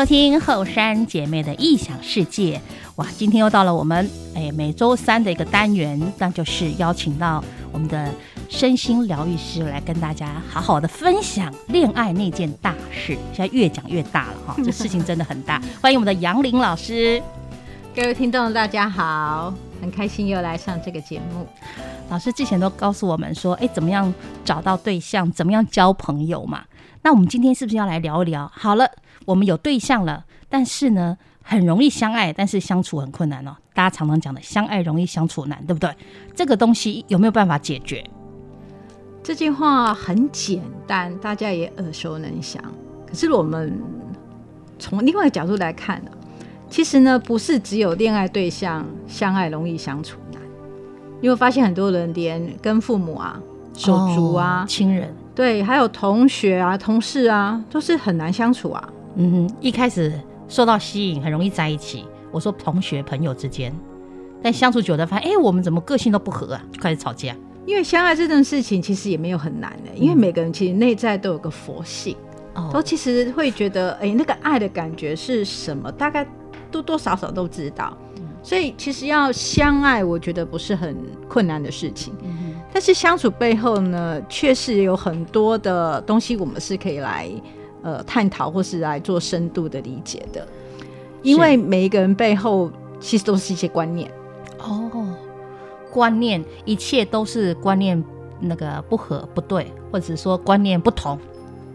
收听后山姐妹的异想世界。哇，今天又到了我们哎每周三的一个单元，那就是邀请到我们的身心疗愈师来跟大家好好的分享恋爱那件大事。现在越讲越大了哈，这事情真的很大。欢迎我们的杨玲老师。各位听众大家好，很开心又来上这个节目。老师之前都告诉我们说，哎，怎么样找到对象，怎么样交朋友嘛？那我们今天是不是要来聊一聊？好了，我们有对象了，但是呢，很容易相爱，但是相处很困难哦。大家常常讲的“相爱容易相处难”，对不对？这个东西有没有办法解决？这句话很简单，大家也耳熟能详。可是我们从另外一个角度来看呢，其实呢，不是只有恋爱对象相爱容易相处难。你会发现很多人连跟父母啊、手足啊、哦、亲人。对，还有同学啊、同事啊，都是很难相处啊。嗯哼，一开始受到吸引，很容易在一起。我说同学、朋友之间，但相处久了，发现哎，我们怎么个性都不合啊，就开始吵架。因为相爱这件事情其实也没有很难的，因为每个人其实内在都有个佛性，嗯、都其实会觉得哎，那个爱的感觉是什么，大概多多少少都知道。嗯、所以其实要相爱，我觉得不是很困难的事情。嗯但是相处背后呢，确实有很多的东西，我们是可以来呃探讨，或是来做深度的理解的。因为每一个人背后其实都是一些观念哦，观念，一切都是观念那个不合不对，或者是说观念不同，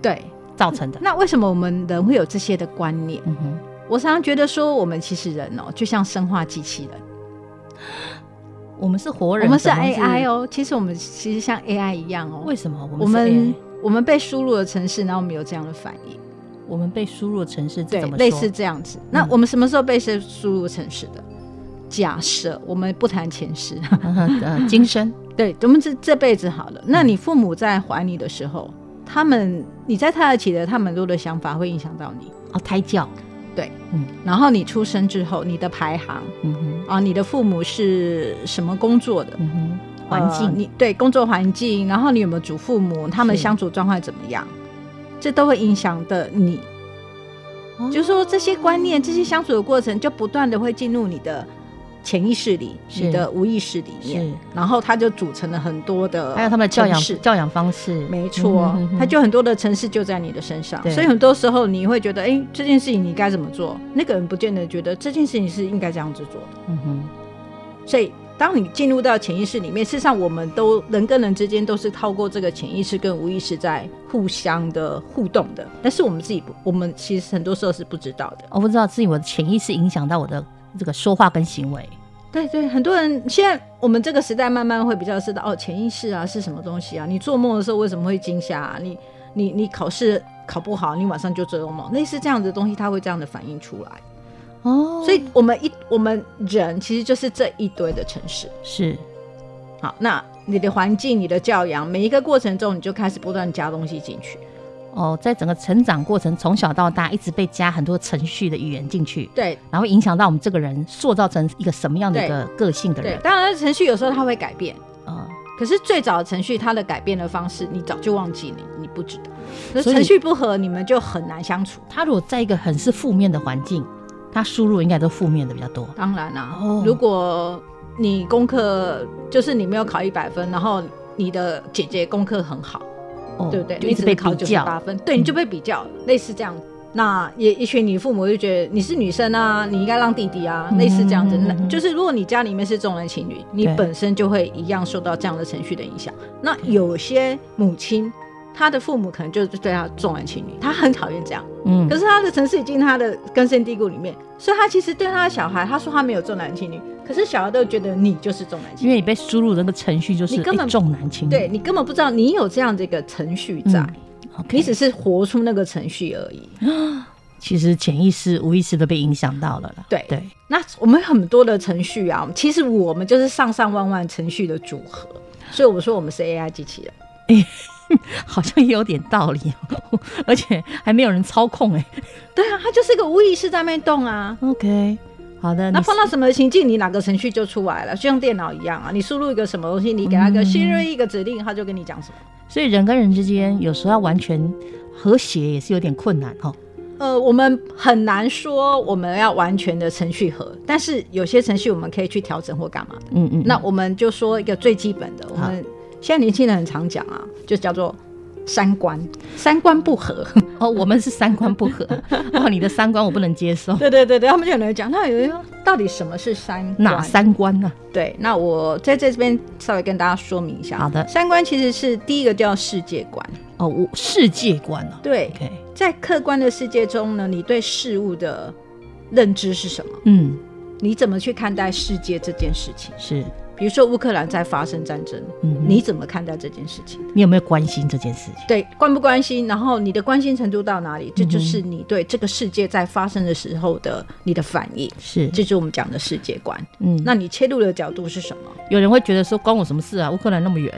对造成的。那为什么我们人会有这些的观念？嗯哼，我常常觉得说，我们其实人哦，就像生化机器人。我们是活人，我们是 AI 哦。其实我们其实像 AI 一样哦。为什么我们我们我们被输入了城市，然后我们有这样的反应？我们被输入了程式，对，类似这样子。那我们什么时候被输输入城市的？假设我们不谈前世，今生，对，我们这这辈子好了。那你父母在怀你的时候，他们你在胎儿期的他们多的想法会影响到你哦，胎教。对，嗯，然后你出生之后，你的排行，嗯哼，啊，你的父母是什么工作的，嗯哼，环境，呃、你对工作环境，然后你有没有祖父母，他们相处状况怎么样，这都会影响的你。哦、就是说这些观念，这些相处的过程，就不断的会进入你的。潜意识里，你的无意识里面，然后它就组成了很多的，还有他们的教养教养方式，没错，它就很多的城市就在你的身上，所以很多时候你会觉得，哎，这件事情你该怎么做？那个人不见得觉得这件事情是应该这样子做的。嗯哼，所以当你进入到潜意识里面，事实上我们都人跟人之间都是透过这个潜意识跟无意识在互相的互动的，但是我们自己不，我们其实很多时候是不知道的。我不知道自己我的潜意识影响到我的。这个说话跟行为，对对，很多人现在我们这个时代慢慢会比较知道哦，潜意识啊是什么东西啊？你做梦的时候为什么会惊吓啊？你你你考试考不好，你晚上就做噩梦，类似这样的东西，它会这样的反应出来哦。所以我们一我们人其实就是这一堆的城市，是。好，那你的环境、你的教养，每一个过程中，你就开始不断加东西进去。哦，在整个成长过程，从小到大一直被加很多程序的语言进去，对，然后影响到我们这个人，塑造成一个什么样的一个个性的人。当然，程序有时候它会改变啊，嗯、可是最早的程序它的改变的方式，你早就忘记你，你不知道。可是程序不合，你们就很难相处。他如果在一个很是负面的环境，他输入应该都负面的比较多。当然啦、啊，哦、如果你功课就是你没有考一百分，然后你的姐姐功课很好。哦、对不对？就一直被考九十八分，对，你就被比较，嗯、类似这样。那也也许你父母就觉得你是女生啊，你应该让弟弟啊，嗯、类似这样子。那就是如果你家里面是重男轻女，你本身就会一样受到这样的程序的影响。那有些母亲。他的父母可能就是对他重男轻女，他很讨厌这样。嗯，可是他的城市已经他的根深蒂固里面，所以他其实对他的小孩，他说他没有重男轻女，可是小孩都觉得你就是重男轻女，因为你被输入的那个程序就是你根本重男轻女，对你根本不知道你有这样的一个程序在，嗯 okay、你只是活出那个程序而已。其实潜意识、无意识都被影响到了了。对对，那我们很多的程序啊，其实我们就是上上万万程序的组合，所以我说我们是 AI 机器人。欸 好像也有点道理，而且还没有人操控哎。对啊，它就是一个无意识在那动啊。OK，好的。那碰到什么情境，你哪个程序就出来了，就像电脑一样啊。你输入一个什么东西，你给它个新锐一个指令，它就跟你讲什么。所以人跟人之间有时候要完全和谐也是有点困难哈。呃，我们很难说我们要完全的程序合，但是有些程序我们可以去调整或干嘛。嗯，嗯嗯。那我们就说一个最基本的，我们现在年轻人很常讲啊，就叫做。三观，三观不合 哦，我们是三观不合 哦，你的三观我不能接受。对对对对，他们就有人讲，那有人说到底什么是三观？哪三观呢？对，那我在这边稍微跟大家说明一下。好的，三观其实是第一个叫世界观哦，我世界观啊。对，Okay. 在客观的世界中呢，你对事物的认知是什么？嗯，你怎么去看待世界这件事情？是。比如说乌克兰在发生战争，嗯，你怎么看待这件事情？你有没有关心这件事情？对，关不关心？然后你的关心程度到哪里？这就是你对这个世界在发生的时候的你的反应。是，这就是我们讲的世界观。嗯，那你切入的角度是什么？有人会觉得说，关我什么事啊？乌克兰那么远，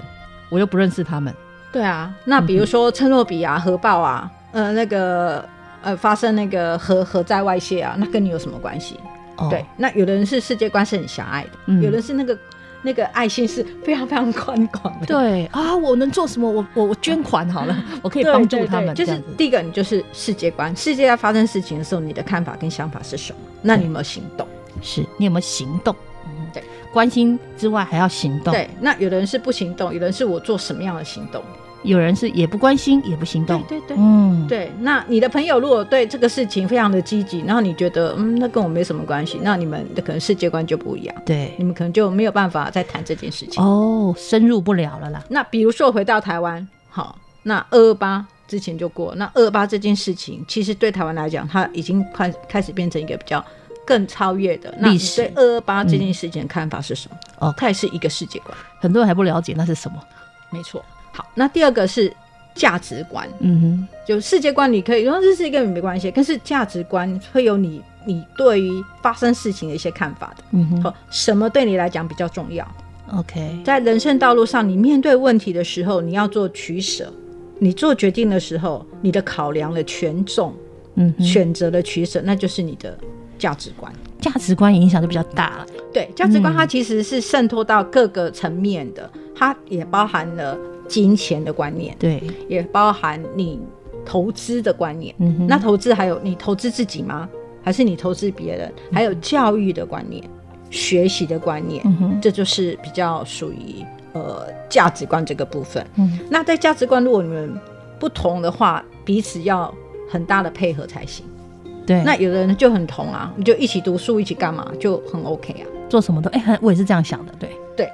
我又不认识他们。对啊，那比如说车诺比啊、核爆啊，呃，那个呃，发生那个核核灾外泄啊，那跟你有什么关系？哦，对，那有的人是世界观是很狭隘的，嗯，有的是那个。那个爱心是非常非常宽广的。对啊，我能做什么？我我我捐款好了，我可以帮助他们。就是第一个，你就是世界观，世界在发生事情的时候，你的看法跟想法是什么？那你有没有行动？是你有没有行动？嗯，对，关心之外还要行动。对，那有的人是不行动，有的人是我做什么样的行动？有人是也不关心也不行动，对对对，嗯，对。那你的朋友如果对这个事情非常的积极，然后你觉得嗯，那跟我没什么关系，那你们的可能世界观就不一样，对，你们可能就没有办法再谈这件事情哦，深入不了了啦。那比如说回到台湾，好，那二二八之前就过，那二二八这件事情其实对台湾来讲，它已经快开始变成一个比较更超越的历史。对二二八这件事情的看法是什么？哦、嗯，它也是一个世界观，很多人还不了解那是什么，没错。好，那第二个是价值观，嗯哼，就世界观，你可以说这是一个没关系，但是价值观会有你你对于发生事情的一些看法的，嗯哼，好，什么对你来讲比较重要？OK，在人生道路上，你面对问题的时候，你要做取舍，你做决定的时候，你的考量的权重，嗯，选择的取舍，那就是你的价值观，价值观影响就比较大了。对，价值观它其实是渗透到各个层面的，它也包含了。金钱的观念，对，也包含你投资的观念。那投资还有你投资自己吗？还是你投资别人？还有教育的观念、学习的观念，这就是比较属于呃价值观这个部分。嗯，那在价值观，如果你们不同的话，彼此要很大的配合才行。对，那有的人就很同啊，你就一起读书，一起干嘛，就很 OK 啊，做什么都哎、欸，我也是这样想的。对，对，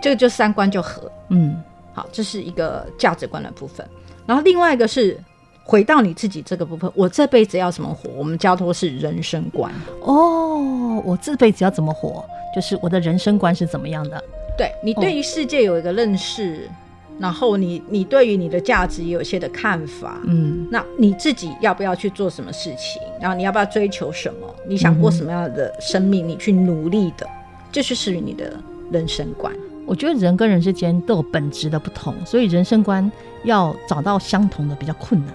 这个就三观就合。嗯。好，这是一个价值观的部分，然后另外一个是回到你自己这个部分，我这辈子要怎么活？我们交托是人生观哦，我这辈子要怎么活？就是我的人生观是怎么样的？对，你对于世界有一个认识，哦、然后你你对于你的价值也有一些的看法，嗯，那你自己要不要去做什么事情？然后你要不要追求什么？你想过什么样的生命？你去努力的，这是属于你的人生观。我觉得人跟人之间都有本质的不同，所以人生观要找到相同的比较困难。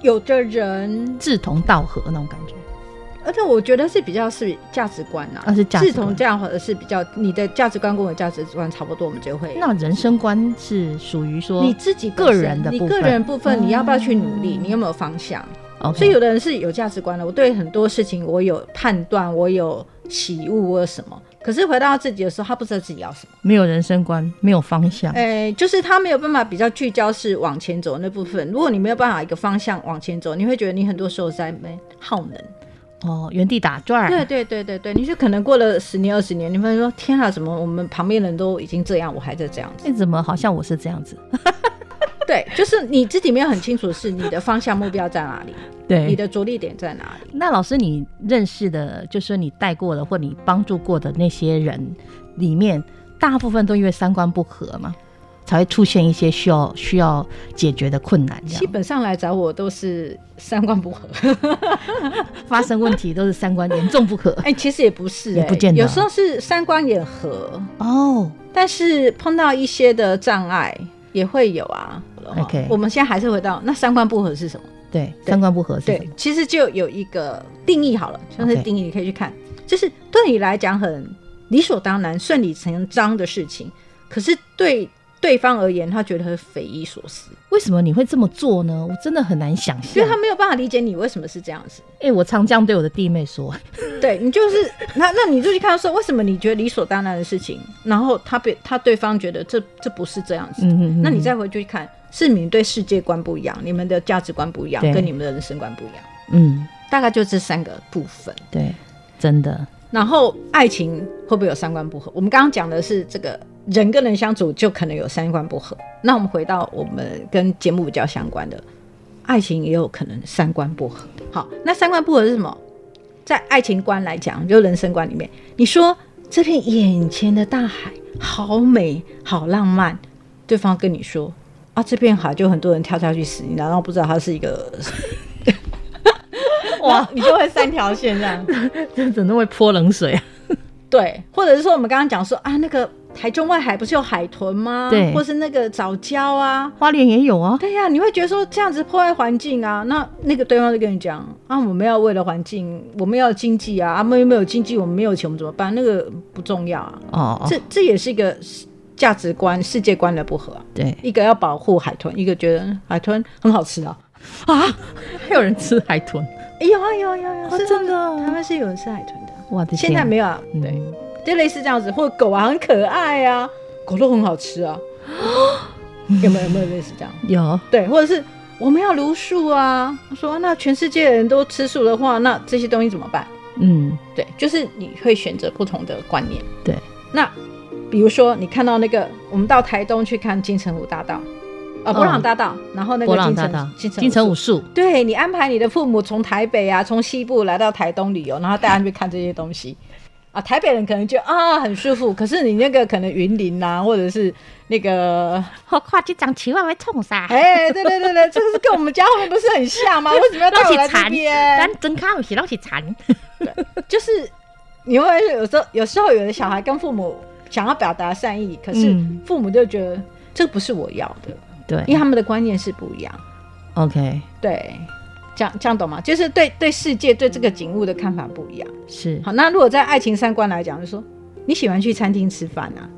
有的人志同道合那种感觉，而且我觉得是比较是价值观啊，而是价值观，志同道合是比较你的价值观跟我的价值观差不多，我们就会。那人生观是属于说你自己个人的部分，你个人部分你要不要去努力？嗯、你有没有方向.所以有的人是有价值观的，我对很多事情我有判断，我有喜恶，我有什么。可是回到自己的时候，他不知道自己要什么，没有人生观，没有方向。哎、欸，就是他没有办法比较聚焦，是往前走那部分。如果你没有办法一个方向往前走，你会觉得你很多时候在没耗能，哦，原地打转。对对对对对，你就可能过了十年二十年，你会说天啊，怎么我们旁边人都已经这样，我还在这样子？你、欸、怎么好像我是这样子？对，就是你自己没有很清楚是你的方向目标在哪里，对，你的着力点在哪里？那老师，你认识的，就是你带过的或你帮助过的那些人里面，大部分都因为三观不合吗？才会出现一些需要需要解决的困难？基本上来找我都是三观不合，发生问题都是三观严重不合。哎、欸，其实也不是、欸，也不见得，有时候是三观也合哦，但是碰到一些的障碍。也会有啊，OK，我们现在还是回到那三观不合是什么？对，三观不合是什么？对，其实就有一个定义好了，像是定义你可以去看.就是对你来讲很理所当然、顺理成章的事情，可是对对方而言，他觉得很匪夷所思。为什么你会这么做呢？我真的很难想象，因为他没有办法理解你为什么是这样子。哎、欸，我常这样对我的弟妹说。对你就是 那，那你就去看说，为什么你觉得理所当然的事情，然后他被他对方觉得这这不是这样子。嗯哼嗯哼，那你再回去看，是你们对世界观不一样，你们的价值观不一样，跟你们的人生观不一样。嗯，大概就这三个部分。对，真的。然后爱情会不会有三观不合？我们刚刚讲的是这个。人跟人相处就可能有三观不合。那我们回到我们跟节目比较相关的，爱情也有可能三观不合。好，那三观不合是什么？在爱情观来讲，就人生观里面，你说这片眼前的大海好美好浪漫，对方跟你说啊，这片海就很多人跳下去死，你难道不知道它是一个？哇，你就会三条线这样，怎么会泼冷水啊？对，或者是说我们刚刚讲说啊，那个。台中外海不是有海豚吗？对，或是那个藻礁啊，花莲也有啊。对呀、啊，你会觉得说这样子破坏环境啊？那那个对方就跟你讲啊，我们要为了环境，我们要经济啊，啊，没有没有经济，我们没有钱，我们怎么办？那个不重要啊。哦，这这也是一个价值观、世界观的不合啊。对，一个要保护海豚，一个觉得海豚很好吃啊。啊，还有人吃海豚？哎有啊有啊有啊，是真的，他们是有人吃海豚的。哇，现在没有啊。对。嗯就类似这样子，或者狗啊很可爱啊，狗肉很好吃啊，有没有有没有类似这样？有，对，或者是我们要茹素啊，说那全世界的人都吃素的话，那这些东西怎么办？嗯，对，就是你会选择不同的观念。对，那比如说你看到那个，我们到台东去看金城武大道，呃，博朗大道，哦、然后那个金城金城武树，对，你安排你的父母从台北啊，从西部来到台东旅游，然后带他们去看这些东西。啊，台北人可能觉得啊很舒服，可是你那个可能云林啊，或者是那个我跨几张千万会冲啥？哎、欸，对对对对，这个是跟我们家后面不是很像吗？为什么要带我来这边？咱真看不起老是惨，对，就是你会有时候有时候有的小孩跟父母想要表达善意，可是父母就觉得这不是我要的，对，因为他们的观念是不一样。OK，对。这样这样懂吗？就是对对世界对这个景物的看法不一样。是好，那如果在爱情三观来讲，就是说你喜欢去餐厅吃饭啊，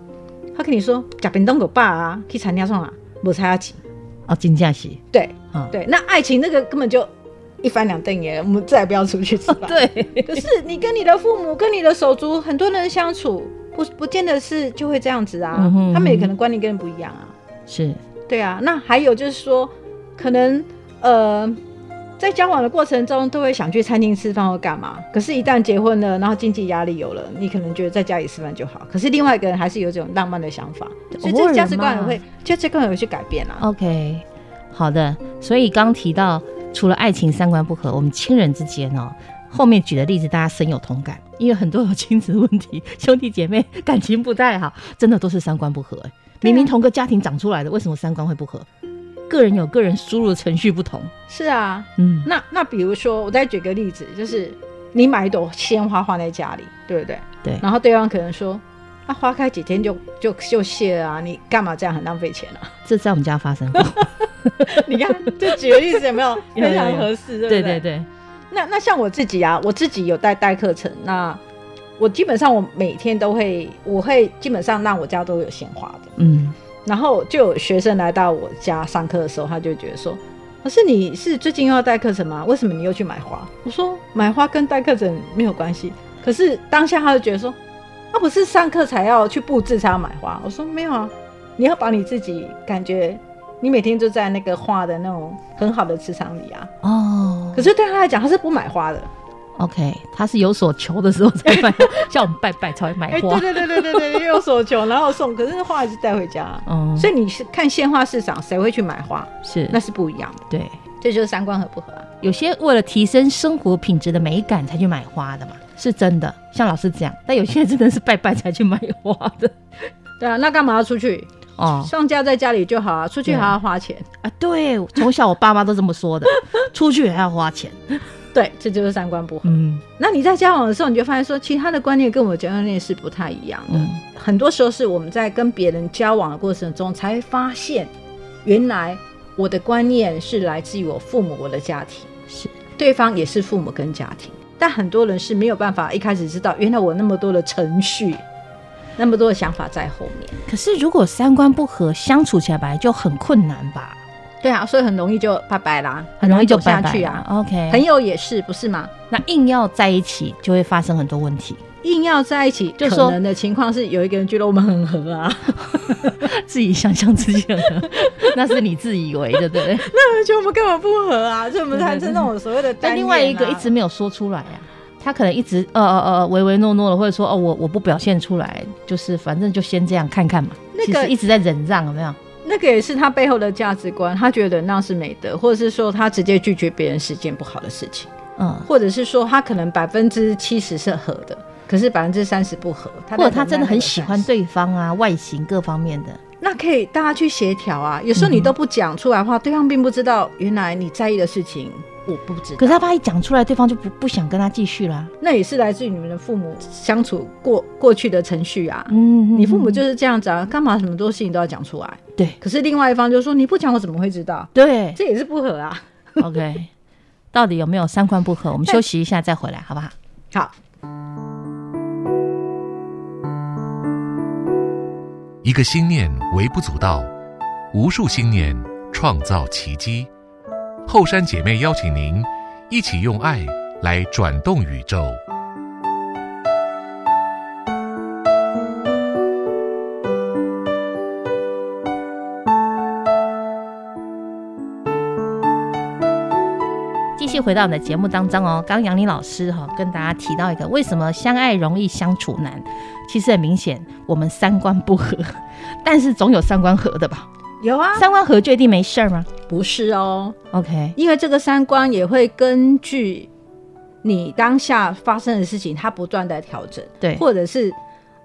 他跟你说假便当狗爸啊，去餐厅上啊，没差钱哦，金价是。对，哦、对，那爱情那个根本就一翻两瞪眼，我们再也不要出去吃饭。对，可是你跟你的父母、跟你的手足很多人相处，不不见得是就会这样子啊，嗯哼嗯哼，他们也可能观念跟人不一样啊。是，对啊。那还有就是说，可能呃。在交往的过程中，都会想去餐厅吃饭或干嘛。可是，一旦结婚了，然后经济压力有了，你可能觉得在家里吃饭就好。可是，另外一个人还是有这种浪漫的想法，所以这价值观也会，价值观也会去改变啊。OK，好的。所以刚提到，除了爱情三观不合，我们亲人之间哦，后面举的例子大家深有同感，因为很多有亲子问题，兄弟姐妹感情不太好，真的都是三观不合。明明同个家庭长出来的，为什么三观会不合？个人有个人输入的程序不同，是啊，嗯，那那比如说，我再举个例子，就是你买一朵鲜花放在家里，对不对？对。然后对方可能说，那、啊、花开几天就就就谢了啊，你干嘛这样很浪费钱啊？这在我们家发生过。你看，这举个例子有没有 非常合适？对不对？对对对。那那像我自己啊，我自己有带带课程，那我基本上我每天都会，我会基本上让我家都有鲜花的，嗯。然后就有学生来到我家上课的时候，他就觉得说：“可是你是最近又要带课程吗？为什么你又去买花？”我说：“买花跟带课程没有关系。”可是当下他就觉得说：“啊，不是上课才要去布置才要买花。”我说：“没有啊，你要把你自己感觉你每天就在那个花的那种很好的磁场里啊。”哦。可是对他来讲，他是不买花的。OK，他是有所求的时候才买，像我们拜拜才会买花。欸、对对对对对对，有所求，然后送，可是花还是带回家。嗯，所以你是看鲜花市场，谁会去买花？是，那是不一样的。对，这就是三观合不合啊。有些为了提升生活品质的美感才去买花的嘛，是真的。像老师这样，但有些人真的是拜拜才去买花的。对啊，那干嘛要出去？哦，放假在家里就好啊，出去还要花钱啊。对，从小我爸妈都这么说的，出去还要花钱。对，这就是三观不合。嗯，那你在交往的时候，你就发现说，其实他的观念跟我们的观念是不太一样的。嗯，很多时候是我们在跟别人交往的过程中，才发现，原来我的观念是来自于我父母、我的家庭，是对方也是父母跟家庭。但很多人是没有办法一开始知道，原来我那么多的程序，那么多的想法在后面。可是如果三观不合，相处起来本来就很困难吧？对啊，所以很容易就拜拜啦，很容易就走下去啊。OK，朋友也是，不是吗？那硬要在一起，就会发生很多问题。硬要在一起，就可能的情况是有一个人觉得我们很合啊，自己想象自己很合，那是你自以为的，对不对？那人觉得我们根本不合啊，所以我们才是那种所谓的、啊。但另外一个一直没有说出来啊，他可能一直呃呃呃唯唯诺诺的，或者说哦我我不表现出来，就是反正就先这样看看嘛。那个一直在忍让，有没有？那个也是他背后的价值观，他觉得那是美德，或者是说他直接拒绝别人是件不好的事情，嗯，或者是说他可能百分之七十是合的。可是百分之三十不合，或者他真的很喜欢对方啊，外形各方面的，那可以大家去协调啊。有时候你都不讲出来的话，嗯、对方并不知道原来你在意的事情，我不知道。可是他怕一讲出来，对方就不不想跟他继续了。那也是来自于你们的父母相处过过去的程序啊。嗯，你父母就是这样子啊，干嘛什么多事情都要讲出来？对。可是另外一方就说你不讲，我怎么会知道？对，这也是不合啊。OK，到底有没有三观不合？我们休息一下再回来，好不好？好。一个心念微不足道，无数心念创造奇迹。后山姐妹邀请您一起用爱来转动宇宙。继续回到我们的节目当中哦，刚杨林老师哈跟大家提到一个，为什么相爱容易相处难？其实很明显，我们三观不合，但是总有三观合的吧？有啊，三观合就一定没事儿吗？不是哦，OK，因为这个三观也会根据你当下发生的事情，它不断的调整，对，或者是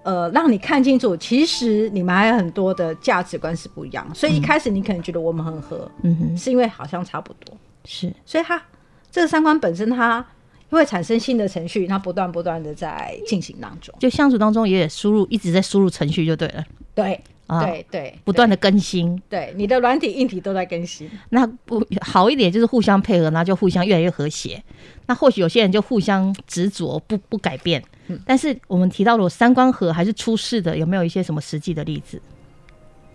呃让你看清楚，其实你们还有很多的价值观是不一样，所以一开始你可能觉得我们很合，嗯哼，是因为好像差不多，是，所以它这个三观本身它。会产生新的程序，它不断不断的在进行当中，就相处当中也输入，一直在输入程序就对了。对，啊、对对，不断的更新。对，你的软体硬体都在更新。那不好一点就是互相配合，那就互相越来越和谐。那或许有些人就互相执着，不不改变。嗯。但是我们提到了三观合还是出事的，有没有一些什么实际的例子？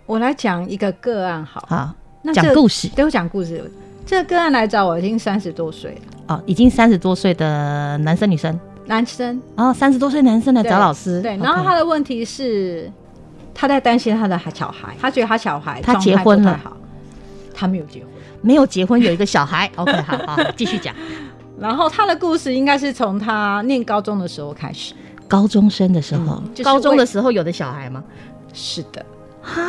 我来讲一个个案好，好。好，那讲故事。对，我讲故事。这个个案来找我已经三十多岁了。哦，已经三十多岁的男生女生，男生。哦，三十多岁男生来找老师，对，然后他的问题是他在担心他的小孩，他觉得他小孩他结婚了，他没有结婚，没有结婚有一个小孩，OK，好好继续讲。然后他的故事应该是从他念高中的时候开始，高中生的时候，嗯就是、高中的时候有的小孩吗？是的，哈，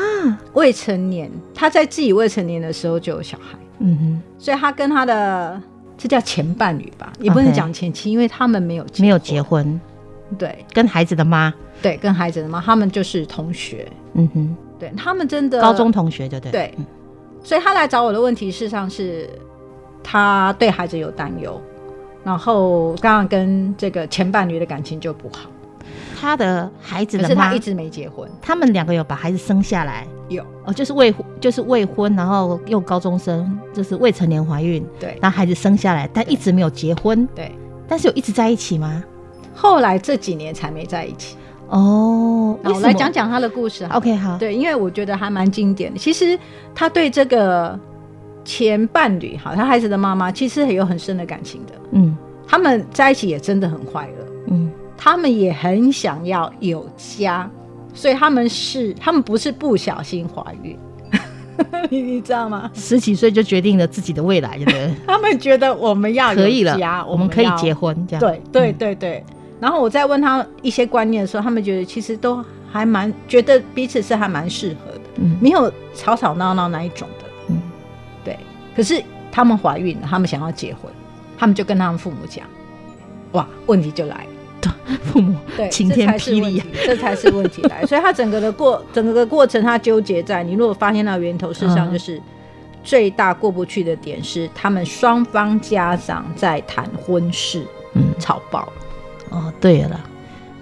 未成年，他在自己未成年的时候就有小孩。嗯哼，所以他跟他的这叫前伴侣吧，也不能讲前妻.因为他们没有没有结婚。对，跟孩子的妈，对，跟孩子的妈，他们就是同学。嗯哼，对他们真的高中同学，对对对。所以他来找我的问题，事实上是他对孩子有担忧，然后刚刚跟这个前伴侣的感情就不好。他的孩子的妈，是他一直没结婚，他们两个有把孩子生下来。有哦，就是未就是未婚，然后又高中生，就是未成年怀孕，对，然后孩子生下来，但一直没有结婚，对，但是有一直在一起吗？后来这几年才没在一起。哦，我来讲讲他的故事。OK，好，对，因为我觉得还蛮经典的。其实他对这个前伴侣，好，他孩子的妈妈，其实也有很深的感情的。嗯，他们在一起也真的很快乐。嗯，他们也很想要有家。所以他们是，他们不是不小心怀孕，你你知道吗？十几岁就决定了自己的未来，对不对？他们觉得我们要有家，可以了，我们可以结婚，这样。对对对对。嗯、然后我再问他一些观念的时候，他们觉得其实都还蛮觉得彼此是还蛮适合的，嗯，没有吵吵闹闹那一种的，嗯，对。可是他们怀孕了，他们想要结婚，他们就跟他们父母讲，哇，问题就来了。父母对 晴天霹雳，这才是问题来。所以他整个的过整个的过程，他纠结在你如果发现到源头，事实上就是最大过不去的点是他们双方家长在谈婚事，嗯，吵爆了。哦，对了，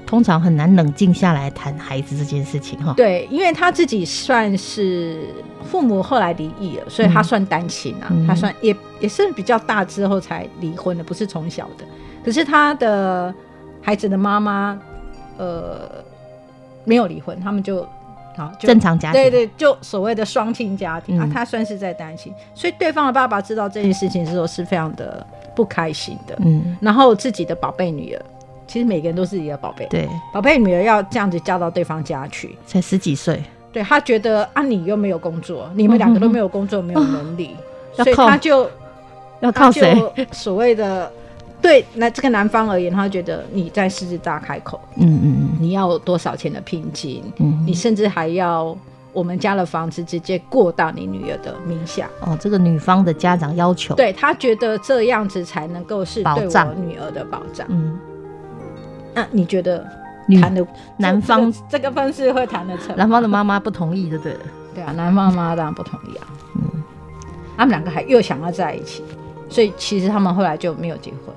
通常很难冷静下来谈孩子这件事情哈。对，因为他自己算是父母后来离异了，所以他算单亲啊，嗯、他算也也是比较大之后才离婚的，不是从小的。可是他的。孩子的妈妈，呃，没有离婚，他们就好就正常家庭，对对，就所谓的双亲家庭、嗯、啊，他算是在单亲，所以对方的爸爸知道这件事情的时候是非常的不开心的，嗯，然后自己的宝贝女儿。其实每个人都是自己的宝贝，对，宝贝女儿要这样子嫁到对方家去，才十几岁，对，他觉得啊，你又没有工作，你们两个都没有工作，嗯、没有能力，哦、所以他就要靠谁？所谓的对那这个男方而言，他觉得你在狮子大开口，嗯嗯嗯，你要多少钱的聘金，嗯，你甚至还要我们家的房子直接过到你女儿的名下，哦，这个女方的家长要求，对他觉得这样子才能够是对我女儿的保障，嗯。那你觉得谈的男方这个方式会谈得成？男方的妈妈不同意，对不对？对啊，男方的妈妈当然不同意啊。嗯，他们两个还又想要在一起，所以其实他们后来就没有结婚。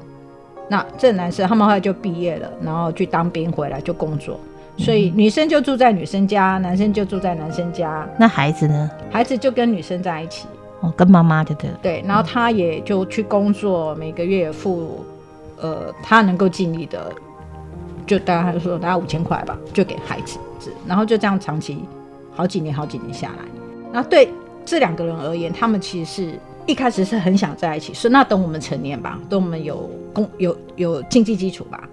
那这男生他们后来就毕业了，然后去当兵回来就工作，所以女生就住在女生家，男生就住在男生家。那孩子呢？孩子就跟女生在一起，哦，跟妈妈就对了。对，然后他也就去工作，每个月付呃他能够尽力的。就大概说大概五千块吧，就给孩子，然后就这样长期好几年好几年下来，那对这两个人而言，他们其实是一开始是很想在一起，说那等我们成年吧，等我们有工有有经济基础吧。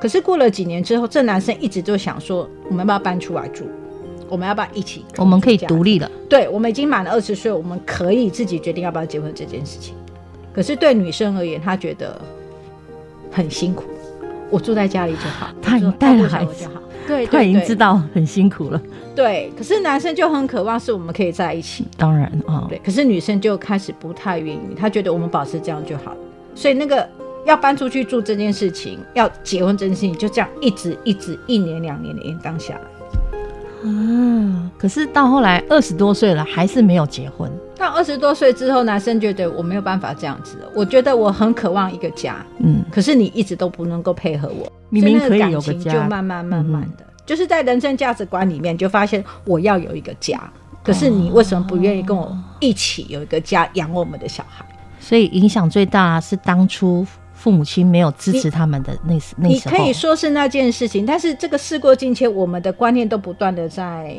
可是过了几年之后，这男生一直就想说，我们要不要搬出来住？我们要不要一起？我们可以独立了。对，我们已经满了二十岁，我们可以自己决定要不要结婚这件事情。可是对女生而言，她觉得很辛苦。我住在家里就好，他已经带了孩子，对，他已经知道很辛苦了。对，可是男生就很渴望是我们可以在一起。当然啊，对，可是女生就开始不太愿意，她觉得我们保持这样就好了。所以那个要搬出去住这件事情，要结婚这件事情，就这样一直一直一年两年的延宕下来。啊！可是到后来二十多岁了，还是没有结婚。到二十多岁之后，男生觉得我没有办法这样子。我觉得我很渴望一个家，嗯，可是你一直都不能够配合我。明明可以有个家，就慢慢慢慢的，嗯、就是在人生价值观里面就发现我要有一个家。可是你为什么不愿意跟我一起有一个家养我们的小孩？所以影响最大是当初。父母亲没有支持他们的那时，那你可以说是那件事情，但是这个事过境迁，我们的观念都不断的在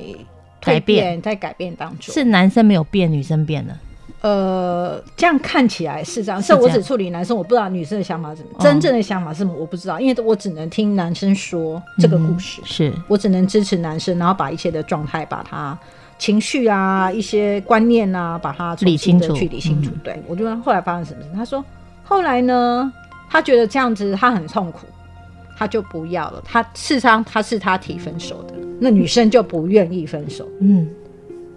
改变，在改变当中。是男生没有变，女生变了。呃，这样看起来是这样。是我只处理男生，我不知道女生的想法怎么，真正的想法是什么我不知道，因为我只能听男生说这个故事。是我只能支持男生，然后把一切的状态，把他情绪啊、一些观念啊，把它理清楚，去理清楚。对，我就问后来发生什么事，他说后来呢？他觉得这样子他很痛苦，他就不要了。他事实上他是他提分手的，那女生就不愿意分手。嗯，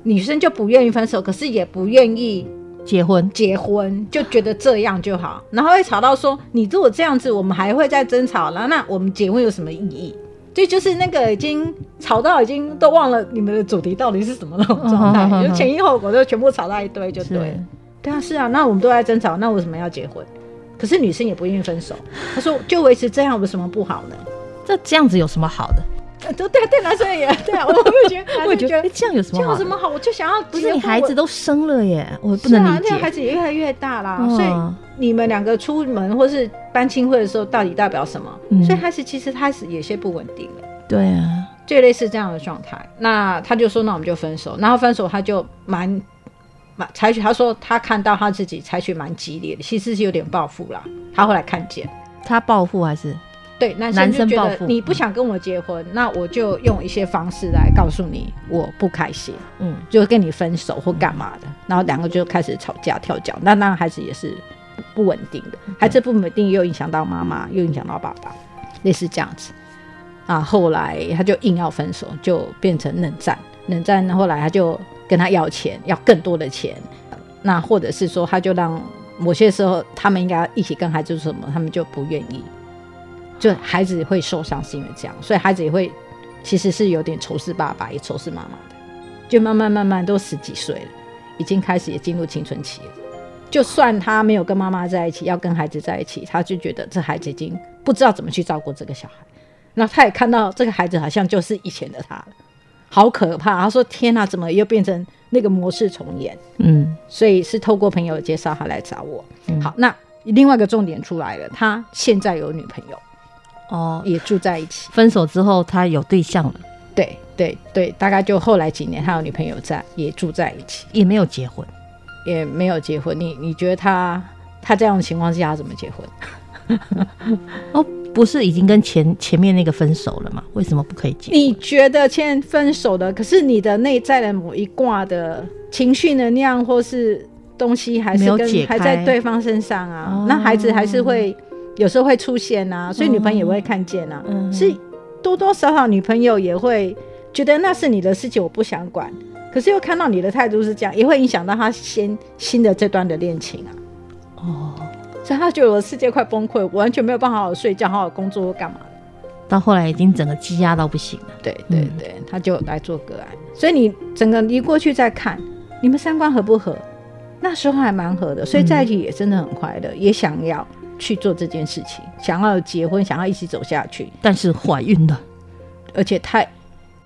女生就不愿意分手，可是也不愿意结婚。结婚就觉得这样就好，然后会吵到说：“你如果这样子，我们还会再争吵，然后那我们结婚有什么意义？”这就是那个已经吵到已经都忘了你们的主题到底是什么那种状态，就前因后果就全部吵到一堆，就对。是对啊，是啊，那我们都在争吵，那为什么要结婚？可是女生也不愿意分手，她说就维持这样有什么不好呢？这这样子有什么好的？呃，对对，对男生也 对啊，我会觉得，我觉得这样有什么好？这样有什么好？我就想要，不是你孩子都生了耶，我不能理解。是啊，那孩子也越来越大啦，所以你们两个出门或是办亲会的时候，到底代表什么？所以开始其实开始有些不稳定了。对啊，就类似这样的状态。那他就说，那我们就分手。然后分手，他就蛮。采取他说他看到他自己采取蛮激烈的，其实是有点报复啦。他后来看见他报复还是对男生就觉得你不想跟我结婚，那我就用一些方式来告诉你我不开心，嗯，就跟你分手或干嘛的。然后两个就开始吵架跳脚，那那孩子也是不稳定的，孩子不稳定又影响到妈妈，又影响到爸爸，类似这样子。啊，后来他就硬要分手，就变成冷战，冷战后来他就。跟他要钱，要更多的钱，那或者是说，他就让某些时候他们应该一起跟孩子做什么，他们就不愿意，就孩子会受伤，是因为这样，所以孩子也会其实是有点仇视爸爸，也仇视妈妈的，就慢慢慢慢都十几岁了，已经开始也进入青春期了。就算他没有跟妈妈在一起，要跟孩子在一起，他就觉得这孩子已经不知道怎么去照顾这个小孩，那他也看到这个孩子好像就是以前的他了。好可怕！他说：“天哪，怎么又变成那个模式重演？”嗯，所以是透过朋友介绍他来找我。嗯、好，那另外一个重点出来了，他现在有女朋友，哦，也住在一起。分手之后，他有对象了。对对对，大概就后来几年，他有女朋友在，也住在一起，也没有结婚，也没有结婚。你你觉得他他这样的情况下他怎么结婚？哦，不是已经跟前前面那个分手了吗？为什么不可以结？你觉得现在分手的，可是你的内在的某一卦的情绪能量或是东西还是跟还在对方身上啊？哦、那孩子还是会有时候会出现啊，所以女朋友也会看见啊，嗯、是。多多少少女朋友也会觉得那是你的事情，我不想管。可是又看到你的态度是这样，也会影响到他新新的这段的恋情啊。哦，所以他觉得我的世界快崩溃，我完全没有办法好好睡觉、好好工作或干嘛。到后来已经整个积压到不行了。对对对，他就来做个案。所以你整个你过去再看，你们三观合不合？那时候还蛮合的，所以在一起也真的很快乐，也想要。去做这件事情，想要结婚，想要一起走下去，但是怀孕了，而且太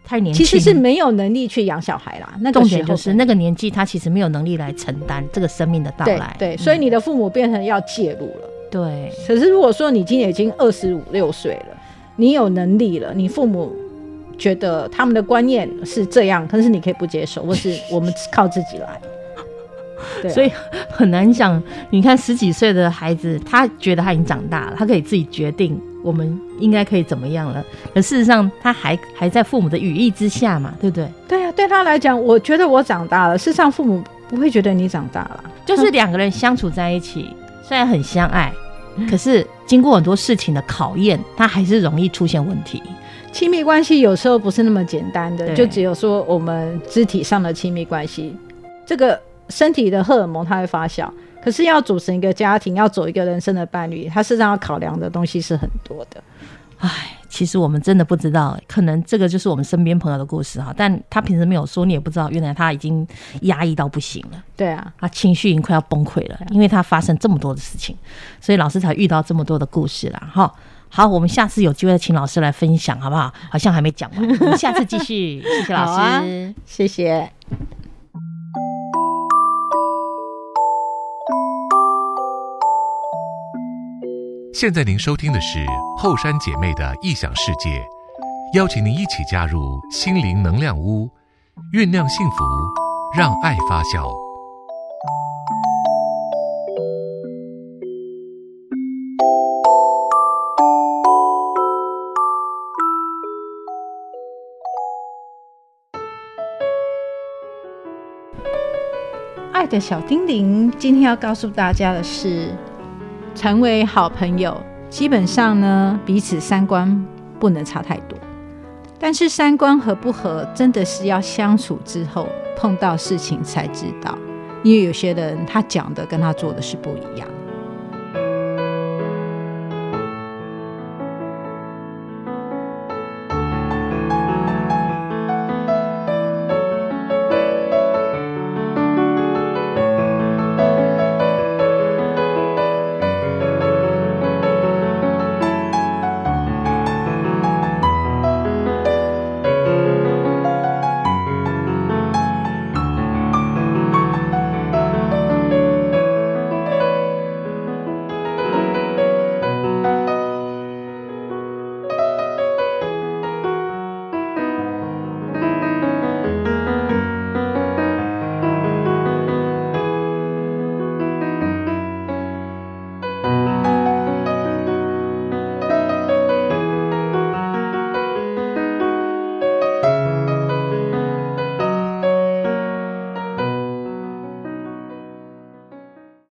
太年轻，其实是没有能力去养小孩啦。那个重点就是那个年纪，他其实没有能力来承担这个生命的到来。对，所以你的父母变成要介入了。对。可是如果说你今年已经二十五六岁了，你有能力了，你父母觉得他们的观念是这样，可是你可以不接受，或是我们靠自己来。对啊、所以很难讲。你看十几岁的孩子，他觉得他已经长大了，他可以自己决定我们应该可以怎么样了。可事实上，他还还在父母的羽翼之下嘛，对不对？对啊，对他来讲，我觉得我长大了。事实上，父母不会觉得你长大了。就是两个人相处在一起，虽然很相爱，可是经过很多事情的考验，他还是容易出现问题。亲密关系有时候不是那么简单的，就只有说我们肢体上的亲密关系，这个。身体的荷尔蒙它会发酵，可是要组成一个家庭，要走一个人生的伴侣，他事实上要考量的东西是很多的。唉，其实我们真的不知道，可能这个就是我们身边朋友的故事哈，但他平时没有说，你也不知道，原来他已经压抑到不行了。对啊，他情绪已经快要崩溃了，因为他发生这么多的事情，所以老师才遇到这么多的故事啦。哈。好，我们下次有机会请老师来分享，好不好？好像还没讲完，我们下次继续。谢谢老师，啊、谢谢。现在您收听的是后山姐妹的异想世界，邀请您一起加入心灵能量屋，酝酿幸福，让爱发酵。爱的小叮咛，今天要告诉大家的是。成为好朋友，基本上呢，彼此三观不能差太多。但是三观合不合，真的是要相处之后碰到事情才知道。因为有些人他讲的跟他做的是不一样。